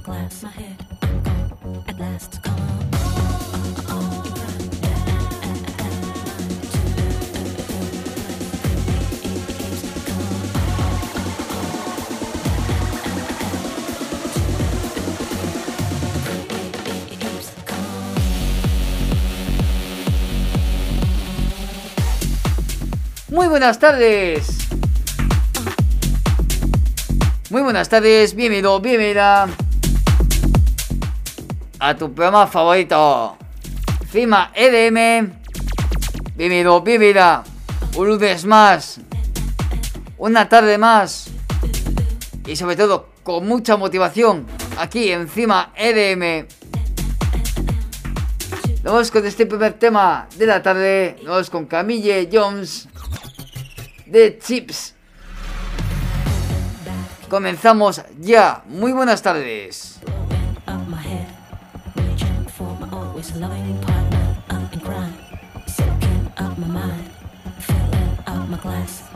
my glass, my head, I'm gone, at last, come on. Muy buenas tardes. Muy buenas tardes, bienvenido, bienvenida a tu programa favorito, Cima EDM. Bienvenido, bienvenida. Un lunes más, una tarde más y sobre todo con mucha motivación aquí encima EDM. Vamos con este primer tema de la tarde. Vamos con Camille Jones de Chips. Comenzamos ya. Muy buenas tardes. Loving partner, up in crime, soaking up my mind, filling up my glass.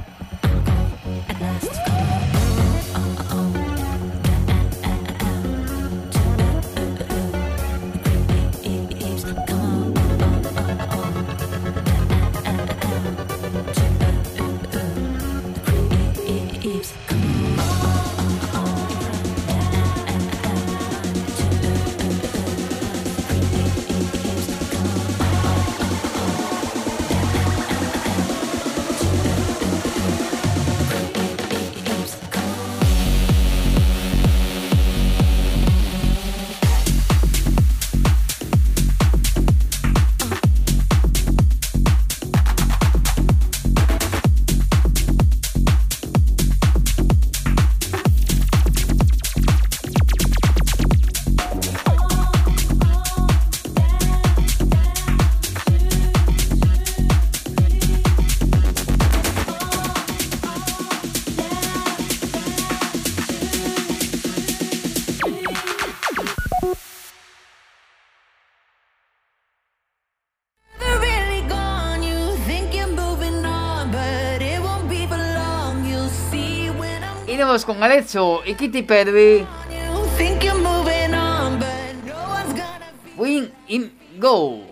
con Alessio e Kitty Perry. Win in Go!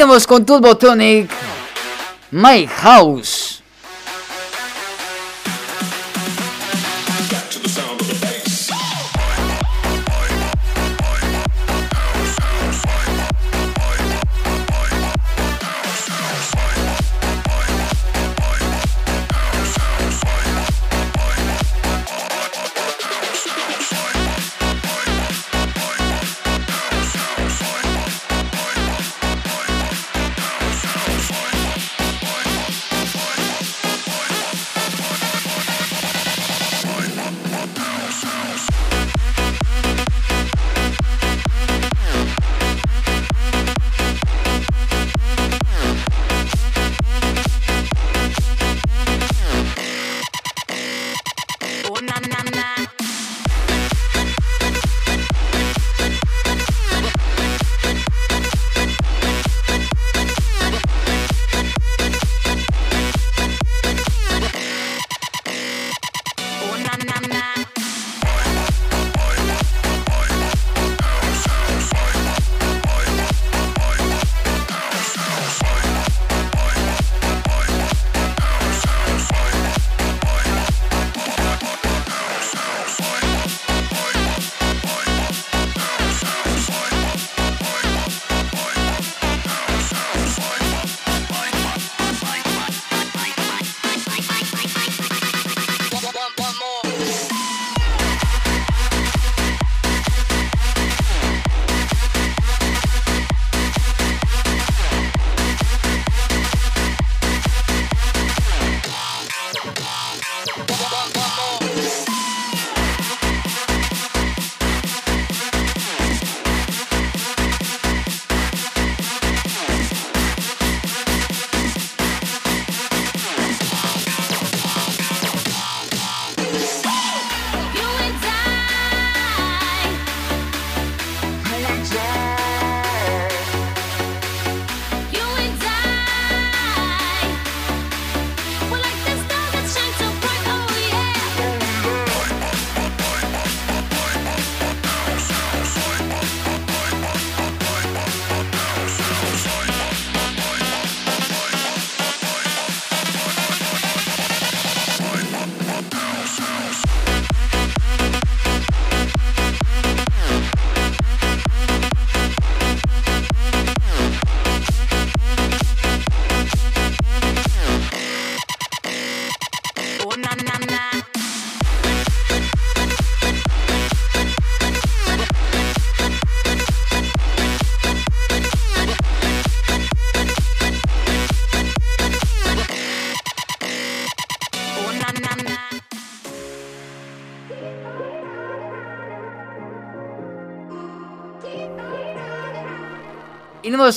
Continuamos con Turbo Tonic. My House.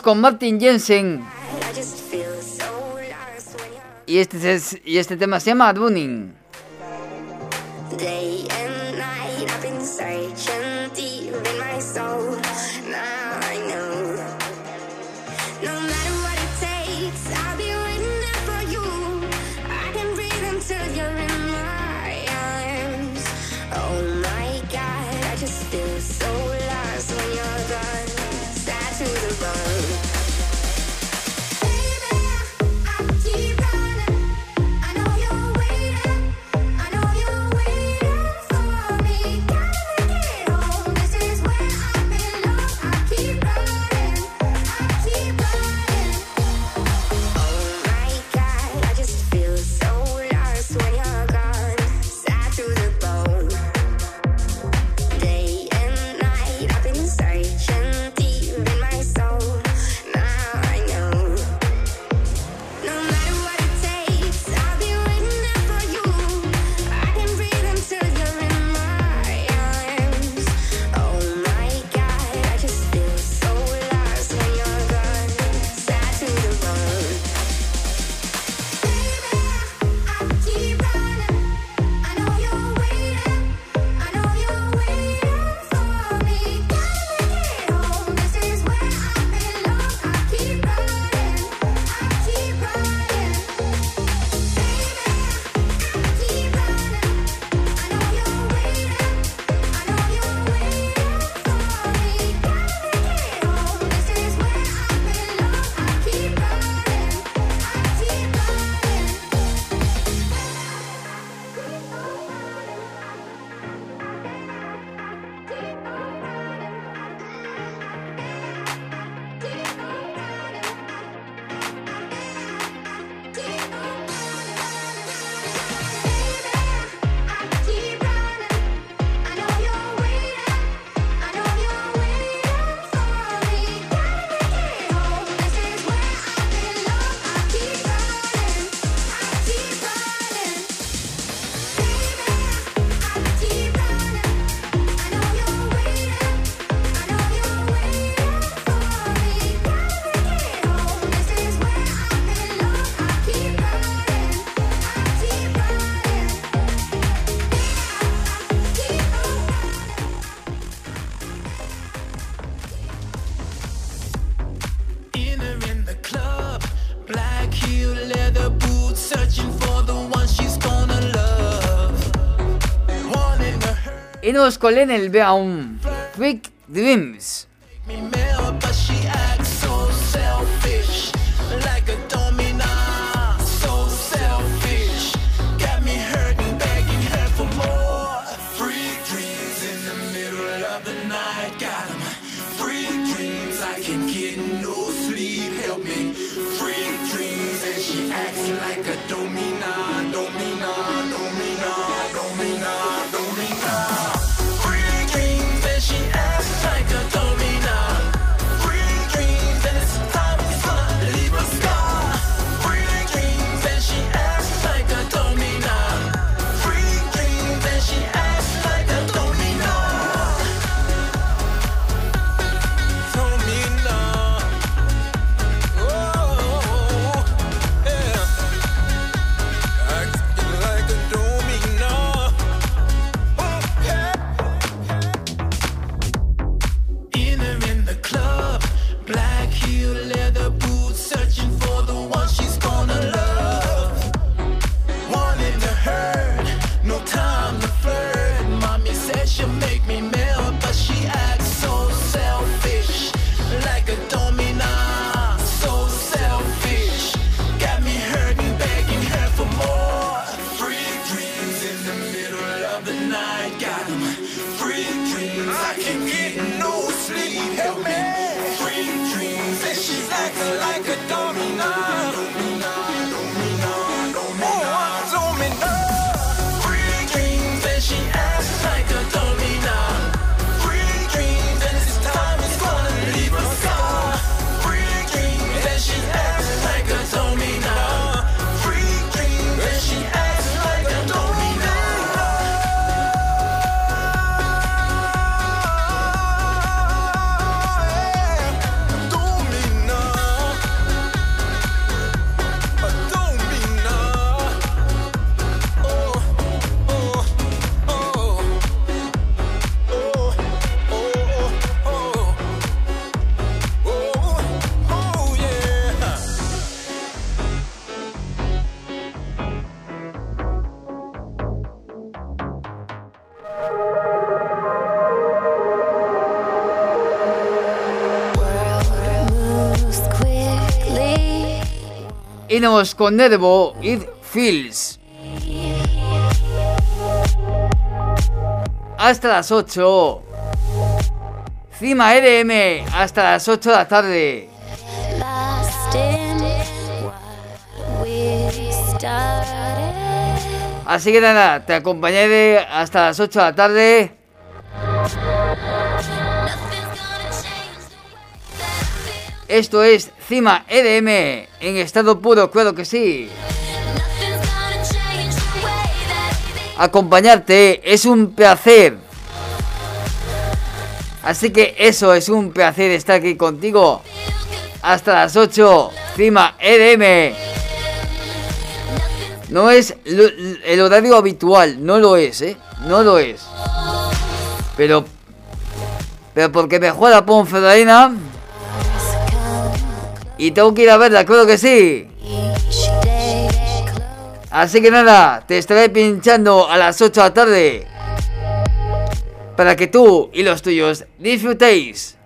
Con Martin Jensen. Y este, es, y este tema se llama Dunning. Venimos con Lenel Baum, Freak Dreams. Inamos con Nervo, It Feels. Hasta las 8. Cima LM, hasta las 8 de la tarde. Así que nada, te acompañaré hasta las 8 de la tarde Esto es Cima EDM en estado puro, claro que sí. Acompañarte es un placer. Así que eso es un placer estar aquí contigo. Hasta las 8, Cima EDM. No es el horario habitual, no lo es, ¿eh? No lo es. Pero, pero porque mejora Ponferradina y tengo que ir a verla, claro que sí. Así que nada, te estaré pinchando a las 8 de la tarde. Para que tú y los tuyos disfrutéis.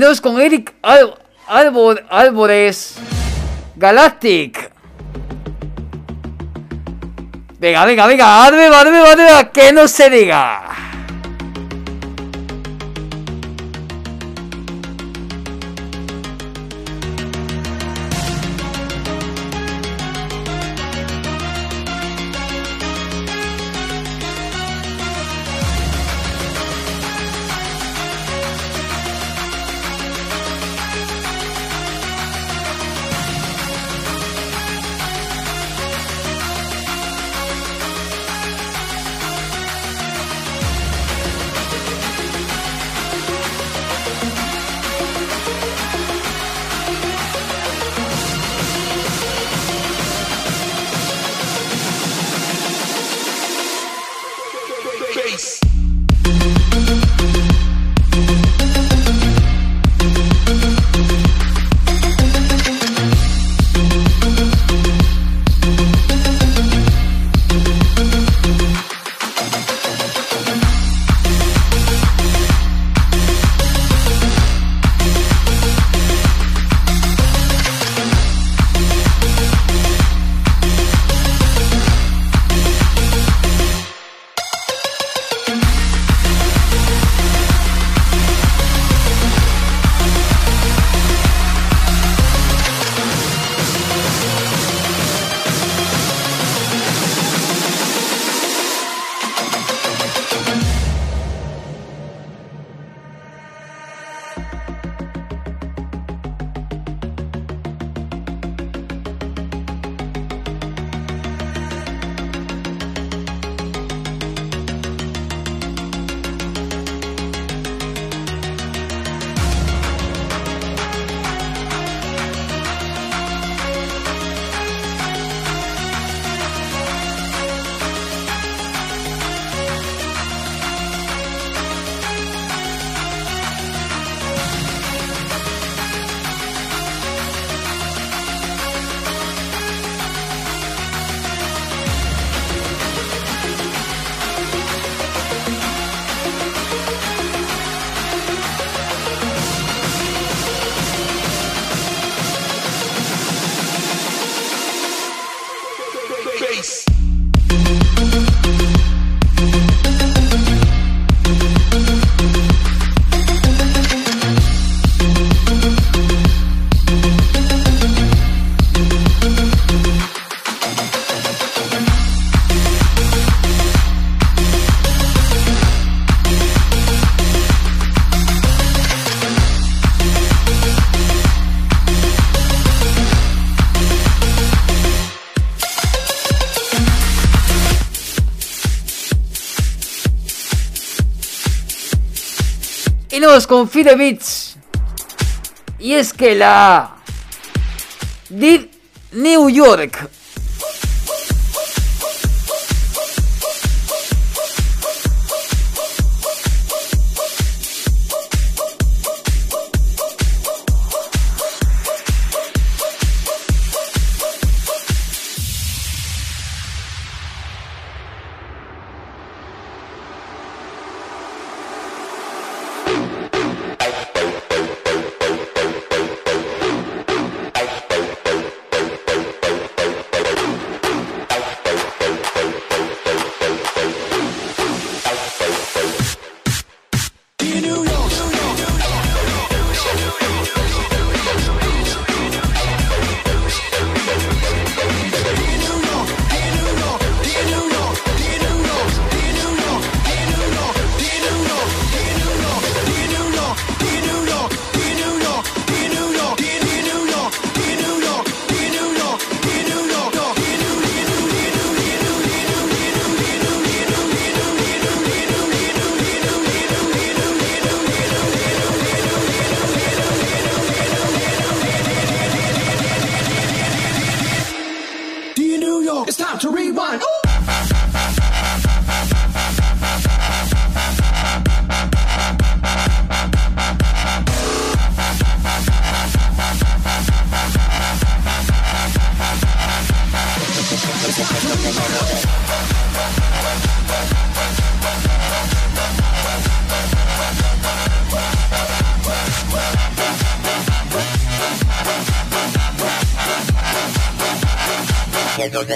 Nos con Eric Al Albor- Álvarez Galactic. Venga, venga, venga, arriba, arriba, arriba, que no se diga. Nos con Fide Beats. Y es que la Did New York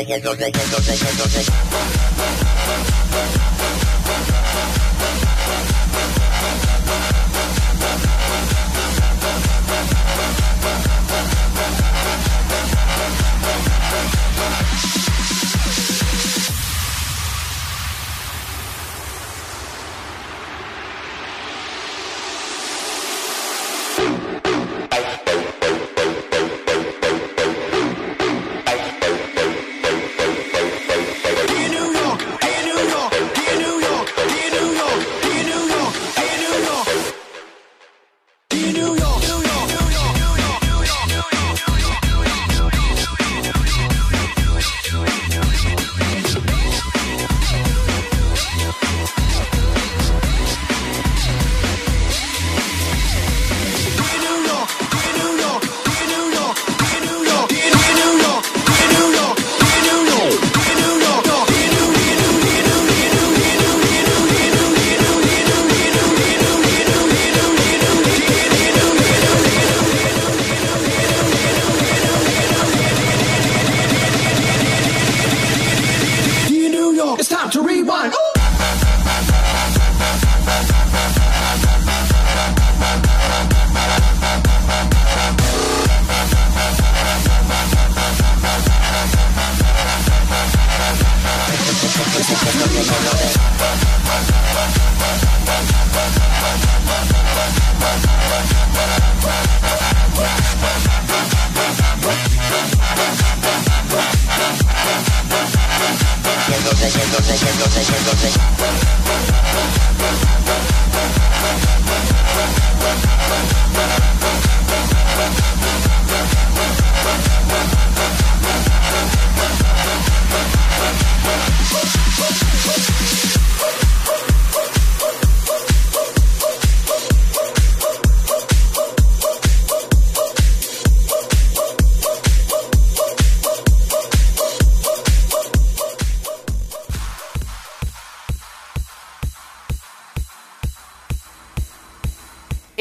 que, que, que, que, que, que,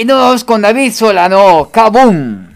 Y nos vamos con David Solano, Kabum.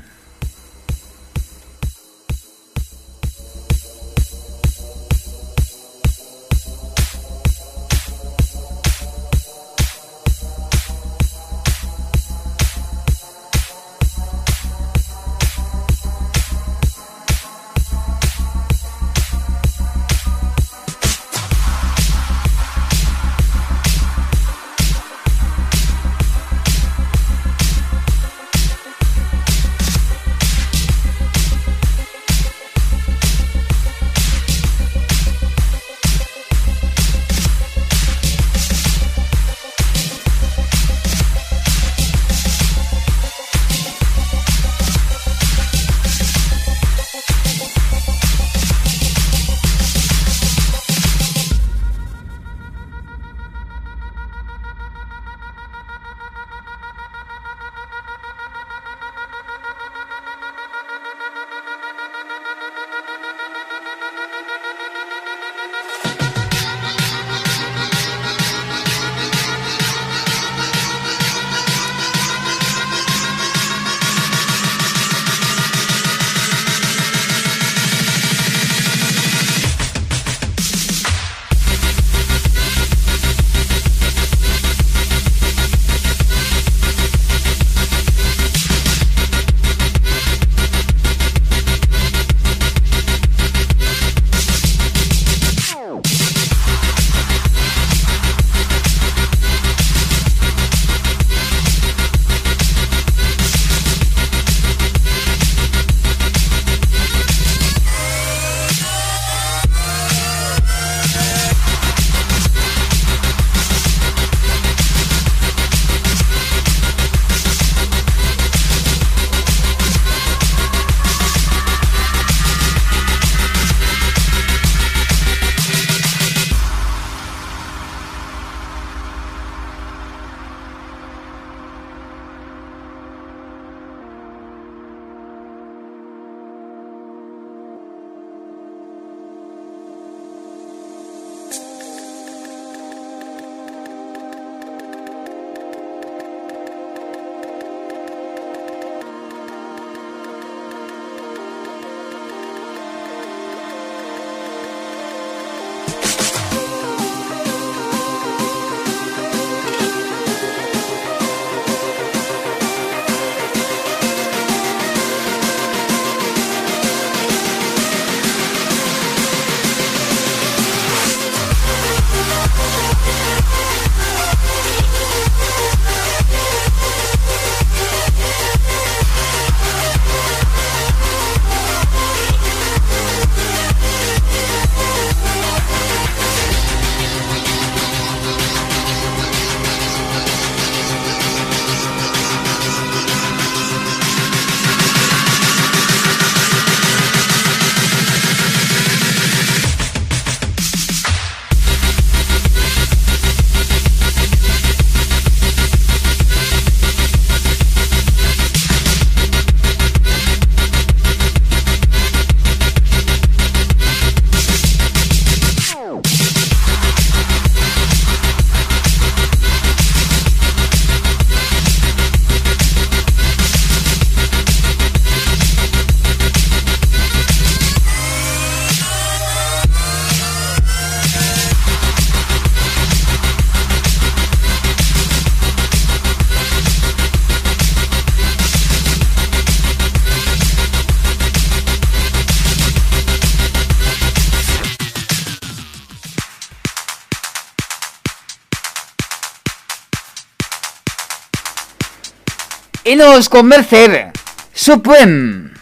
Nos con Mercer. Supreme.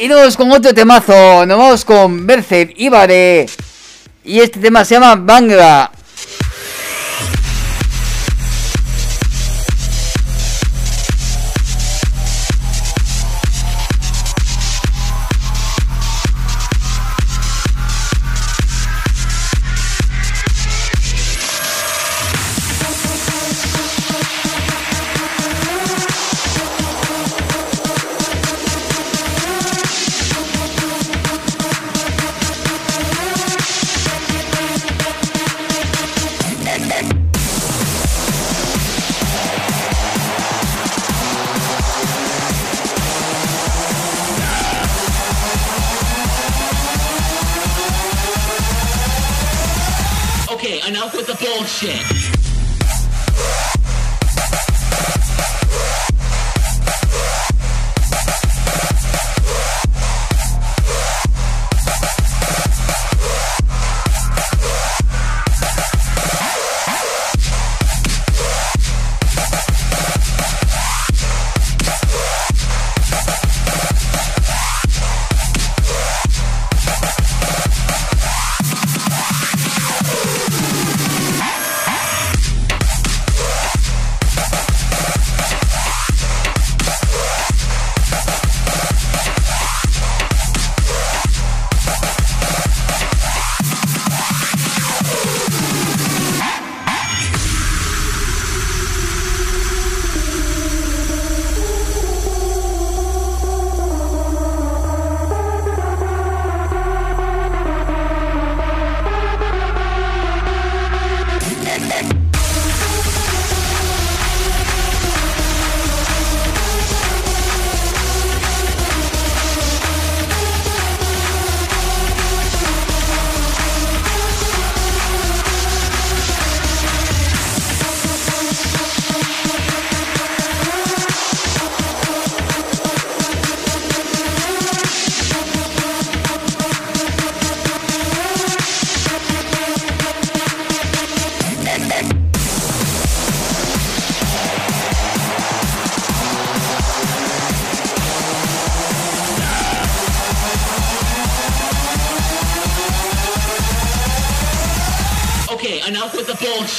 Y nos vamos con otro temazo. Nos vamos con Bercer Ibare. Y este tema se llama Bangla.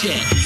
shit.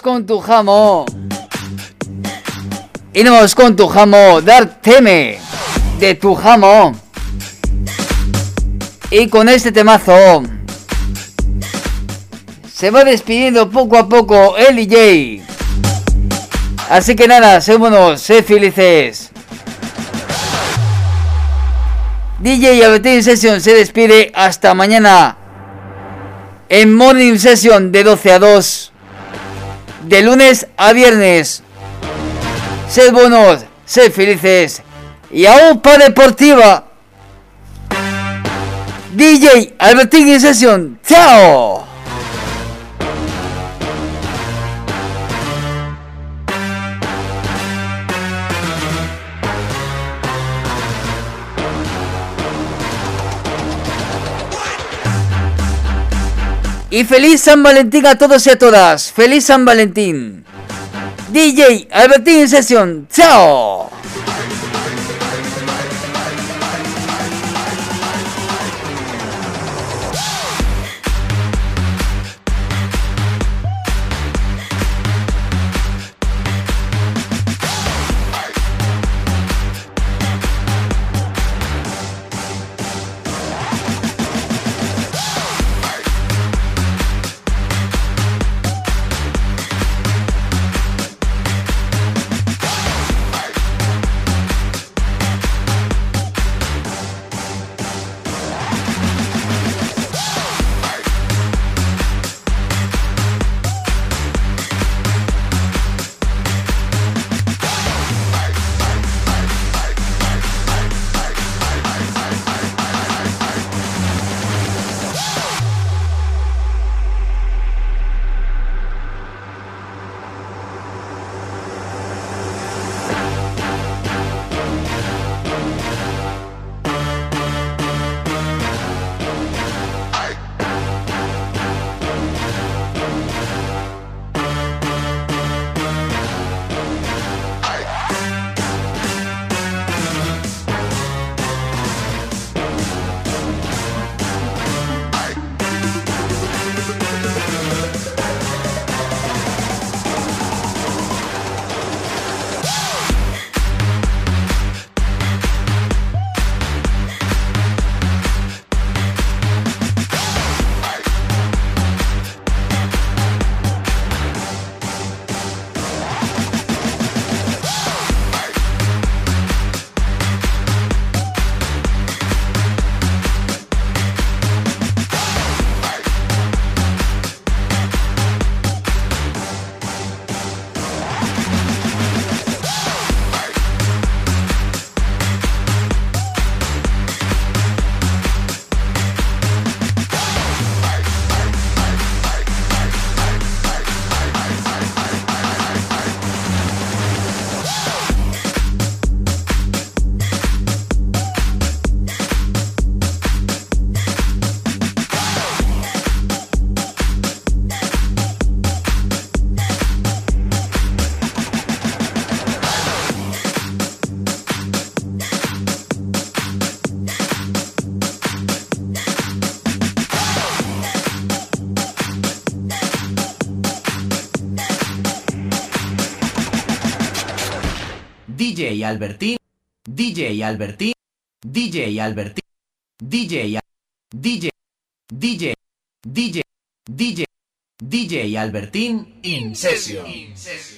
Con tu jamo. Vamos con tu jamo. Dar teme de tu jamo. Y con este temazo. Se va despidiendo poco a poco el DJ. Así que nada, sé buenos, sé felices. DJ Albertín Session se despide hasta mañana. En Morning Session de 12 a 2. De lunes a viernes. Sed buenos, sed felices. Y a UPA Deportiva. DJ Albertín Session. ¡Chao! Y feliz San Valentín a todos y a todas. Feliz San Valentín. DJ Albertín sesión. ¡Chao! Albertín, DJ Albertín, DJ Albertín, DJ, DJ, DJ, DJ, DJ, DJ Albertín, in session. In session.